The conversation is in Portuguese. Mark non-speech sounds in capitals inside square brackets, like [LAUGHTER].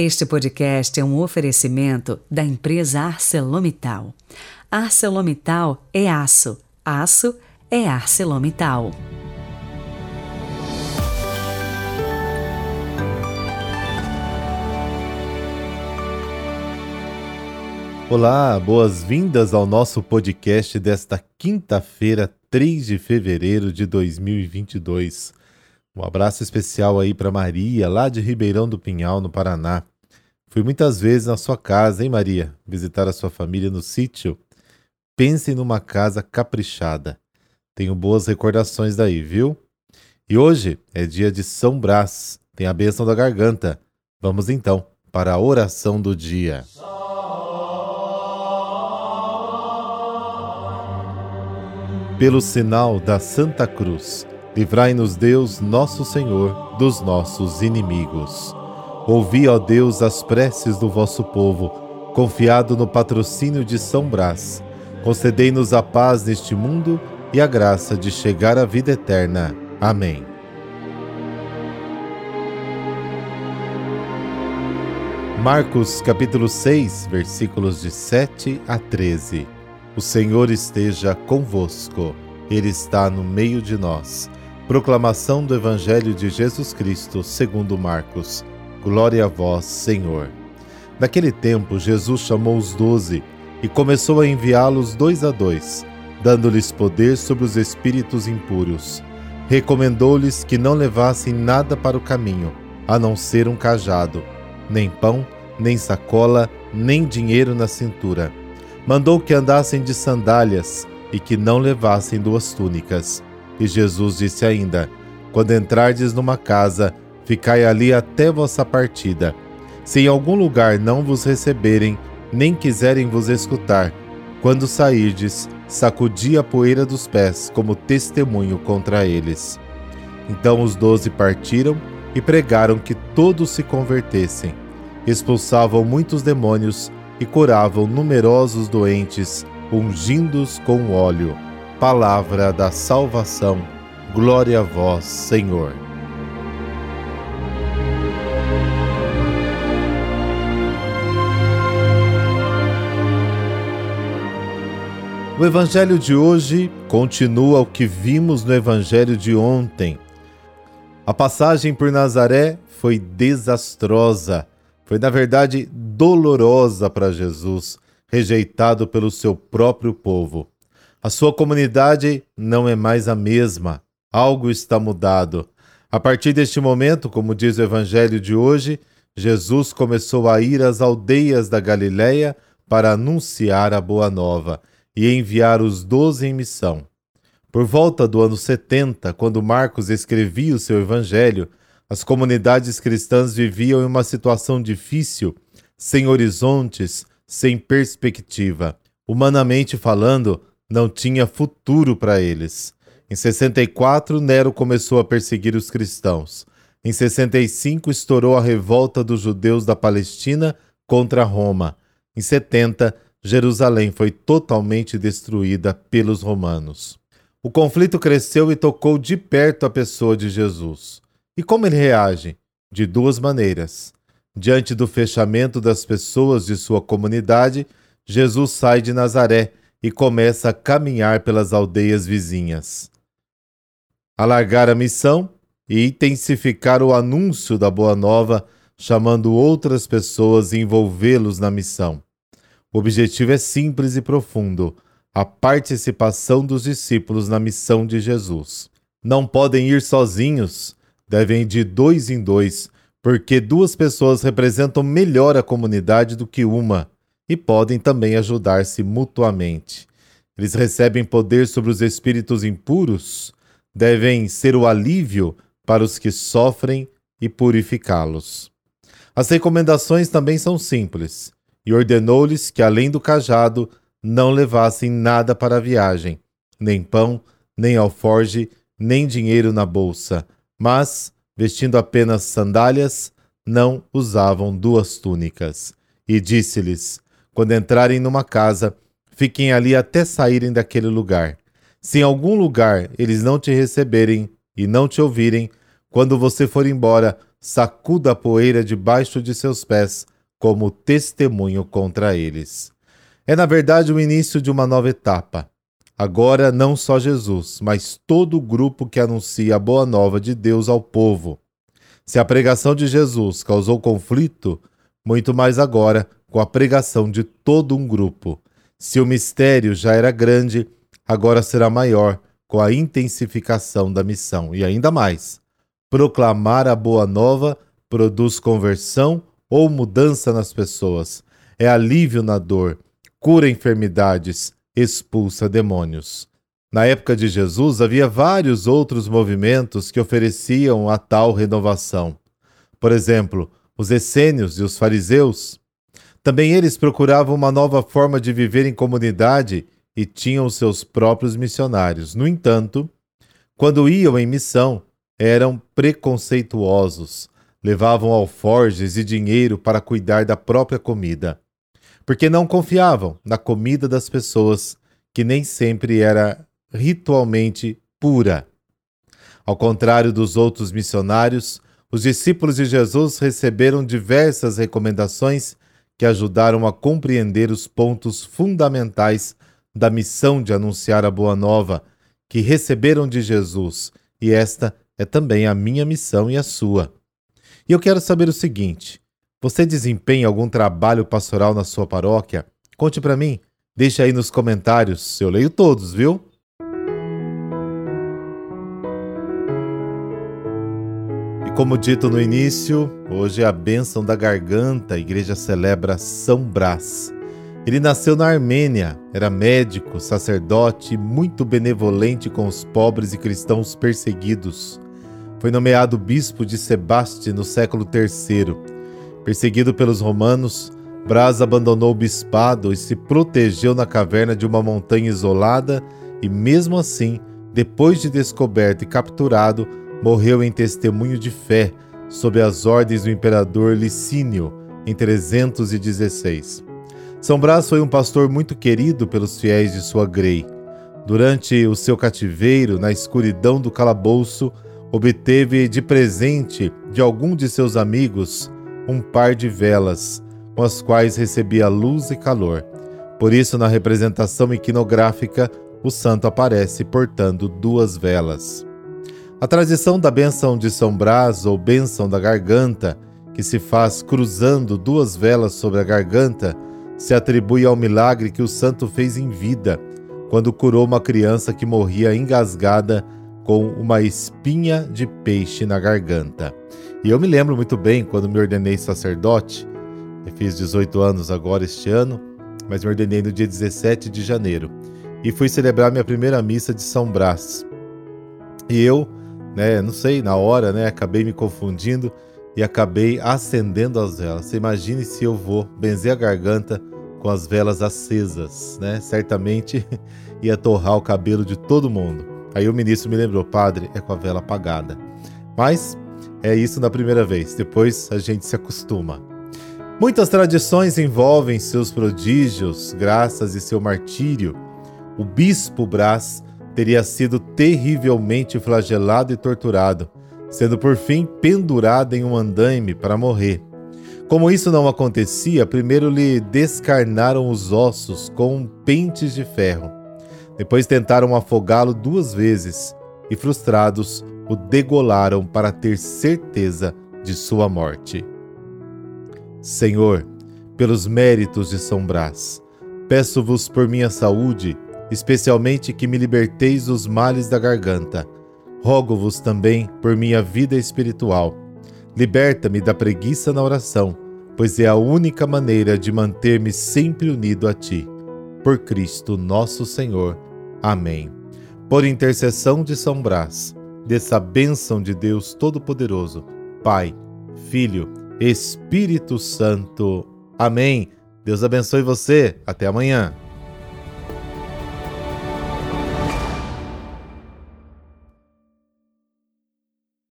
Este podcast é um oferecimento da empresa ArcelorMittal. ArcelorMittal é aço, aço é ArcelorMittal. Olá, boas-vindas ao nosso podcast desta quinta-feira, 3 de fevereiro de 2022. Um abraço especial aí para Maria, lá de Ribeirão do Pinhal, no Paraná. Fui muitas vezes na sua casa, hein, Maria? Visitar a sua família no sítio. Pense numa casa caprichada. Tenho boas recordações daí, viu? E hoje é dia de São Brás, tem a bênção da garganta. Vamos então para a oração do dia. Pelo sinal da Santa Cruz Livrai-nos, Deus, nosso Senhor, dos nossos inimigos. Ouvi, ó Deus, as preces do vosso povo, confiado no patrocínio de São Brás. Concedei-nos a paz neste mundo e a graça de chegar à vida eterna. Amém. Marcos capítulo 6, versículos de 7 a 13. O Senhor esteja convosco. Ele está no meio de nós. Proclamação do Evangelho de Jesus Cristo, segundo Marcos. Glória a vós, Senhor. Naquele tempo, Jesus chamou os doze e começou a enviá-los dois a dois, dando-lhes poder sobre os espíritos impuros. Recomendou-lhes que não levassem nada para o caminho, a não ser um cajado, nem pão, nem sacola, nem dinheiro na cintura. Mandou que andassem de sandálias e que não levassem duas túnicas e Jesus disse ainda: Quando entrardes numa casa, ficai ali até vossa partida. Se em algum lugar não vos receberem, nem quiserem vos escutar, quando sairdes, sacudi a poeira dos pés como testemunho contra eles. Então os doze partiram e pregaram que todos se convertessem. Expulsavam muitos demônios e curavam numerosos doentes, ungindo-os com óleo palavra da salvação. Glória a vós, Senhor. O evangelho de hoje continua o que vimos no evangelho de ontem. A passagem por Nazaré foi desastrosa, foi na verdade dolorosa para Jesus, rejeitado pelo seu próprio povo. A sua comunidade não é mais a mesma. Algo está mudado. A partir deste momento, como diz o evangelho de hoje, Jesus começou a ir às aldeias da Galiléia para anunciar a boa nova e enviar os doze em missão. Por volta do ano 70, quando Marcos escrevia o seu evangelho, as comunidades cristãs viviam em uma situação difícil, sem horizontes, sem perspectiva. Humanamente falando, não tinha futuro para eles. Em 64, Nero começou a perseguir os cristãos. Em 65, estourou a revolta dos judeus da Palestina contra Roma. Em 70, Jerusalém foi totalmente destruída pelos romanos. O conflito cresceu e tocou de perto a pessoa de Jesus. E como ele reage? De duas maneiras. Diante do fechamento das pessoas de sua comunidade, Jesus sai de Nazaré e começa a caminhar pelas aldeias vizinhas. Alargar a missão e intensificar o anúncio da Boa Nova, chamando outras pessoas e envolvê-los na missão. O objetivo é simples e profundo: a participação dos discípulos na missão de Jesus. Não podem ir sozinhos, devem ir de dois em dois, porque duas pessoas representam melhor a comunidade do que uma e podem também ajudar-se mutuamente. Eles recebem poder sobre os espíritos impuros, devem ser o alívio para os que sofrem e purificá-los. As recomendações também são simples, e ordenou-lhes que, além do cajado, não levassem nada para a viagem, nem pão, nem alforge, nem dinheiro na bolsa, mas, vestindo apenas sandálias, não usavam duas túnicas. E disse-lhes: quando entrarem numa casa, fiquem ali até saírem daquele lugar. Se em algum lugar eles não te receberem e não te ouvirem, quando você for embora, sacuda a poeira debaixo de seus pés como testemunho contra eles. É, na verdade, o início de uma nova etapa. Agora, não só Jesus, mas todo o grupo que anuncia a boa nova de Deus ao povo. Se a pregação de Jesus causou conflito, muito mais agora com a pregação de todo um grupo. Se o mistério já era grande, agora será maior com a intensificação da missão. E ainda mais, proclamar a boa nova produz conversão ou mudança nas pessoas, é alívio na dor, cura enfermidades, expulsa demônios. Na época de Jesus havia vários outros movimentos que ofereciam a tal renovação. Por exemplo, os essênios e os fariseus. Também eles procuravam uma nova forma de viver em comunidade e tinham seus próprios missionários. No entanto, quando iam em missão, eram preconceituosos, levavam alforjes e dinheiro para cuidar da própria comida, porque não confiavam na comida das pessoas, que nem sempre era ritualmente pura. Ao contrário dos outros missionários, os discípulos de Jesus receberam diversas recomendações que ajudaram a compreender os pontos fundamentais da missão de anunciar a Boa Nova que receberam de Jesus, e esta é também a minha missão e a sua. E eu quero saber o seguinte: você desempenha algum trabalho pastoral na sua paróquia? Conte para mim, deixe aí nos comentários, eu leio todos, viu? Como dito no início, hoje é a bênção da garganta, a igreja celebra São Brás. Ele nasceu na Armênia, era médico, sacerdote e muito benevolente com os pobres e cristãos perseguidos. Foi nomeado bispo de Sebaste no século III. Perseguido pelos romanos, Brás abandonou o bispado e se protegeu na caverna de uma montanha isolada e, mesmo assim, depois de descoberto e capturado, morreu em testemunho de fé sob as ordens do imperador Licínio em 316. São Brás foi um pastor muito querido pelos fiéis de sua grei. Durante o seu cativeiro, na escuridão do calabouço, obteve de presente de algum de seus amigos um par de velas, com as quais recebia luz e calor. Por isso, na representação iconográfica, o santo aparece portando duas velas. A tradição da bênção de São Brás ou bênção da garganta, que se faz cruzando duas velas sobre a garganta, se atribui ao milagre que o santo fez em vida, quando curou uma criança que morria engasgada com uma espinha de peixe na garganta. E eu me lembro muito bem quando me ordenei sacerdote, eu fiz 18 anos agora este ano, mas me ordenei no dia 17 de janeiro e fui celebrar minha primeira missa de São Brás. E eu, né, não sei, na hora, né, acabei me confundindo e acabei acendendo as velas. Você imagine se eu vou benzer a garganta com as velas acesas, né? Certamente [LAUGHS] ia torrar o cabelo de todo mundo. Aí o ministro me lembrou, padre, é com a vela apagada. Mas é isso na primeira vez, depois a gente se acostuma. Muitas tradições envolvem seus prodígios, graças e seu martírio. O bispo Brás teria sido terrivelmente flagelado e torturado, sendo por fim pendurado em um andaime para morrer. Como isso não acontecia, primeiro lhe descarnaram os ossos com pentes de ferro. Depois tentaram afogá-lo duas vezes e, frustrados, o degolaram para ter certeza de sua morte. Senhor, pelos méritos de São Brás, peço-vos por minha saúde, especialmente que me liberteis dos males da garganta. Rogo-vos também por minha vida espiritual. Liberta-me da preguiça na oração, pois é a única maneira de manter-me sempre unido a ti. Por Cristo nosso Senhor. Amém. Por intercessão de São Brás, dessa bênção de Deus Todo-Poderoso, Pai, Filho, Espírito Santo. Amém. Deus abençoe você. Até amanhã.